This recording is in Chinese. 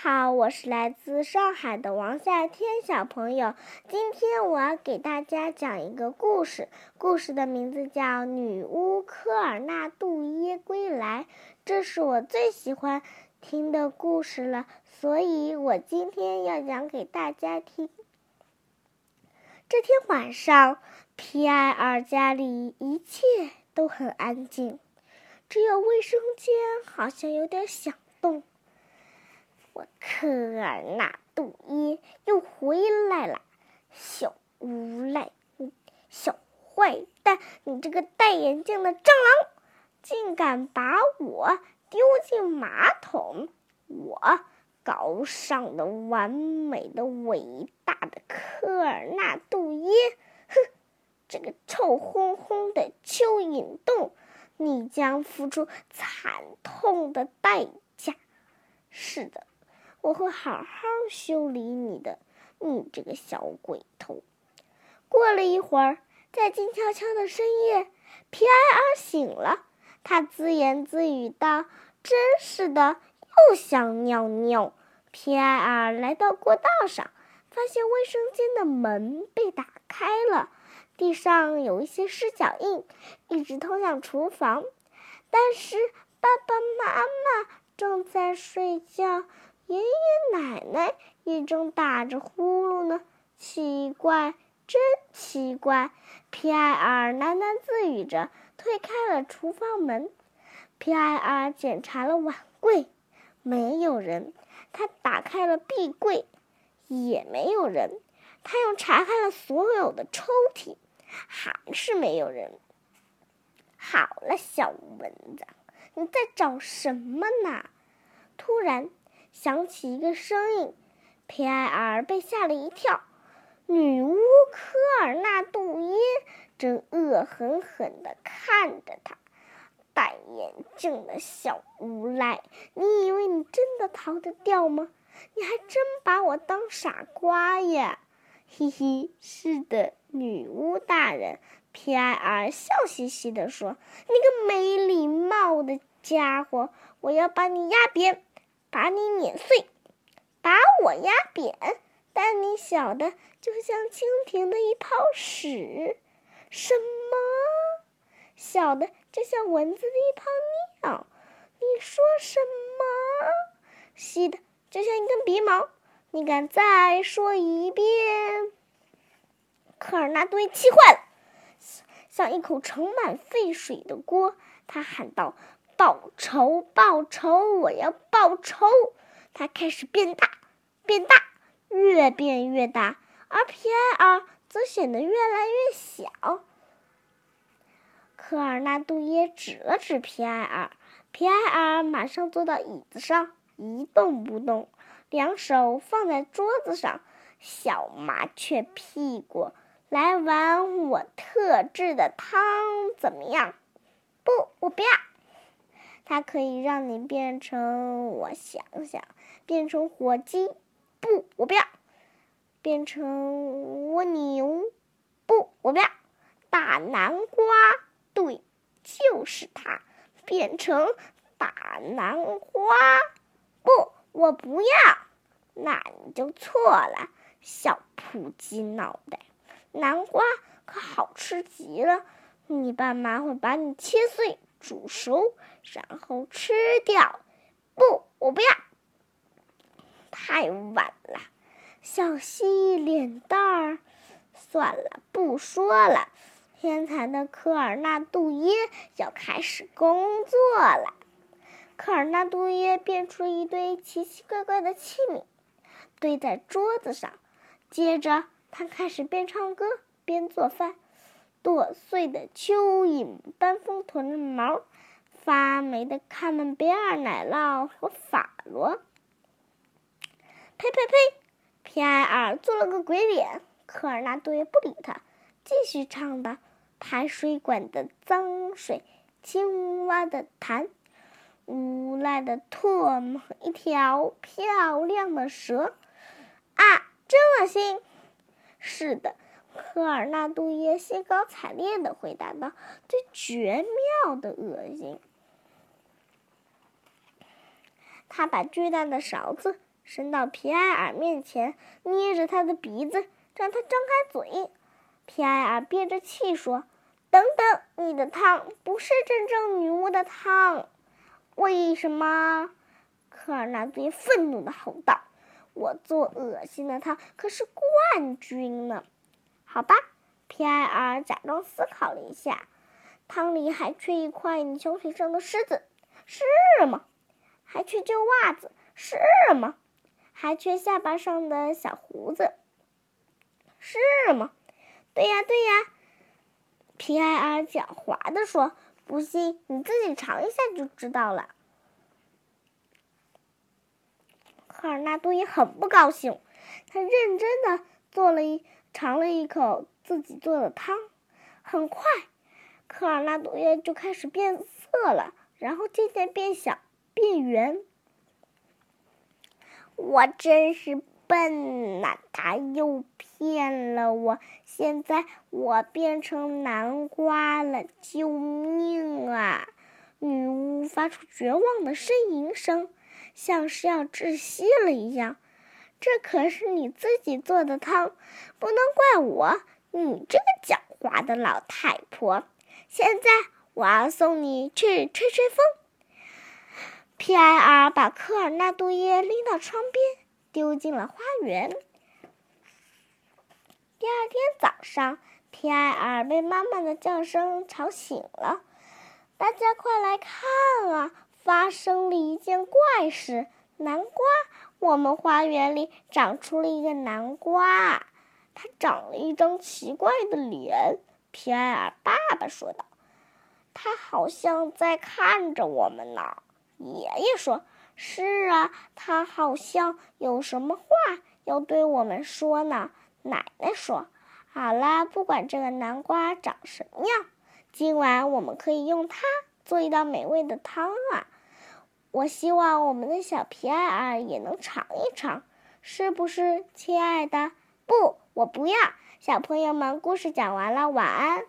好，我是来自上海的王夏天小朋友。今天我要给大家讲一个故事，故事的名字叫《女巫科尔纳杜耶归来》。这是我最喜欢听的故事了，所以我今天要讲给大家听。这天晚上，皮埃尔家里一切都很安静，只有卫生间好像有点响动。我科尔纳杜耶又回来了，小无赖，小坏蛋，你这个戴眼镜的蟑螂，竟敢把我丢进马桶！我高尚的、完美的、伟大的科尔纳杜耶，哼，这个臭烘烘的蚯蚓洞，你将付出惨痛的代价。是的。我会好好修理你的，你这个小鬼头！过了一会儿，在静悄悄的深夜，皮埃尔醒了。他自言自语道：“真是的，又想尿尿。”皮埃尔来到过道上，发现卫生间的门被打开了，地上有一些湿脚印，一直通向厨房。但是爸爸妈妈正在睡觉。爷爷奶奶也正打着呼噜呢，奇怪，真奇怪！皮埃尔喃喃自语着，推开了厨房门。皮埃尔检查了碗柜，没有人；他打开了壁柜，也没有人；他又查看了所有的抽屉，还是没有人。好了，小蚊子，你在找什么呢？突然。响起一个声音，皮埃尔被吓了一跳。女巫科尔纳杜耶正恶狠狠地看着他。戴眼镜的小无赖，你以为你真的逃得掉吗？你还真把我当傻瓜呀！嘿嘿，是的，女巫大人。皮埃尔笑嘻嘻地说：“你个没礼貌的家伙，我要把你压扁。”把你碾碎，把我压扁，但你小的就像蜻蜓的一泡屎。什么？小的就像蚊子的一泡尿？你说什么？细的就像一根鼻毛？你敢再说一遍？科尔纳多气坏了，像一口盛满沸水的锅，他喊道。报仇！报仇！我要报仇！它开始变大，变大，越变越大，而皮埃尔则显得越来越小。科尔纳杜耶指了指皮埃尔，皮埃尔马上坐到椅子上，一动不动，两手放在桌子上。小麻雀屁股，来碗我特制的汤怎么样？不，我不要。它可以让你变成，我想想，变成火鸡，不，我不要；变成蜗牛，不，我不要；大南瓜，对，就是它，变成大南瓜，不，我不要。那你就错了，小扑鸡脑袋。南瓜可好吃极了，你爸妈会把你切碎。煮熟，然后吃掉。不，我不要。太晚了，小蜥脸蛋儿。算了，不说了。天才的科尔纳杜耶要开始工作了。科尔纳杜耶变出一堆奇奇怪怪的器皿，堆在桌子上。接着，他开始边唱歌边做饭。剁碎的蚯蚓、斑蜂臀的毛、发霉的卡门贝尔奶酪和法罗。呸呸呸！皮埃尔做了个鬼脸。科尔纳多也不理他，继续唱吧。排水管的脏水，青蛙的痰，无赖的唾沫，一条漂亮的蛇。啊，真恶心！是的。科尔纳杜耶兴高采烈的回答道：“最绝妙的恶心！”他把巨大的勺子伸到皮埃尔面前，捏着他的鼻子，让他张开嘴。皮埃尔憋着气说：“等等，你的汤不是真正女巫的汤。”为什么？科尔纳多耶愤怒的吼道：“我做恶心的汤可是冠军呢！”好吧，皮埃尔假装思考了一下，汤里还缺一块你小腿上的虱子，是吗？还缺旧袜子，是吗？还缺下巴上的小胡子，是吗？对呀，对呀。皮埃尔狡猾地说：“不信，你自己尝一下就知道了。”科尔纳多也很不高兴，他认真的做了一尝了一口自己做的汤。很快，科尔纳多耶就开始变色了，然后渐渐变小、变圆。我真是笨呐！他又骗了我。现在我变成南瓜了，救命啊！女巫发出绝望的呻吟声，像是要窒息了一样。这可是你自己做的汤，不能怪我。你这个狡猾的老太婆！现在我要送你去吹吹风。皮埃尔把科尔纳杜耶拎到窗边，丢进了花园。第二天早上，皮埃尔被妈妈的叫声吵醒了。大家快来看啊！发生了一件怪事。南瓜，我们花园里长出了一个南瓜，它长了一张奇怪的脸。皮埃尔爸爸说道：“它好像在看着我们呢。”爷爷说：“是啊，他好像有什么话要对我们说呢。”奶奶说：“好啦，不管这个南瓜长什么样，今晚我们可以用它做一道美味的汤啊！我希望我们的小皮埃尔也能尝一尝，是不是，亲爱的？不，我不要。小朋友们，故事讲完了，晚安。”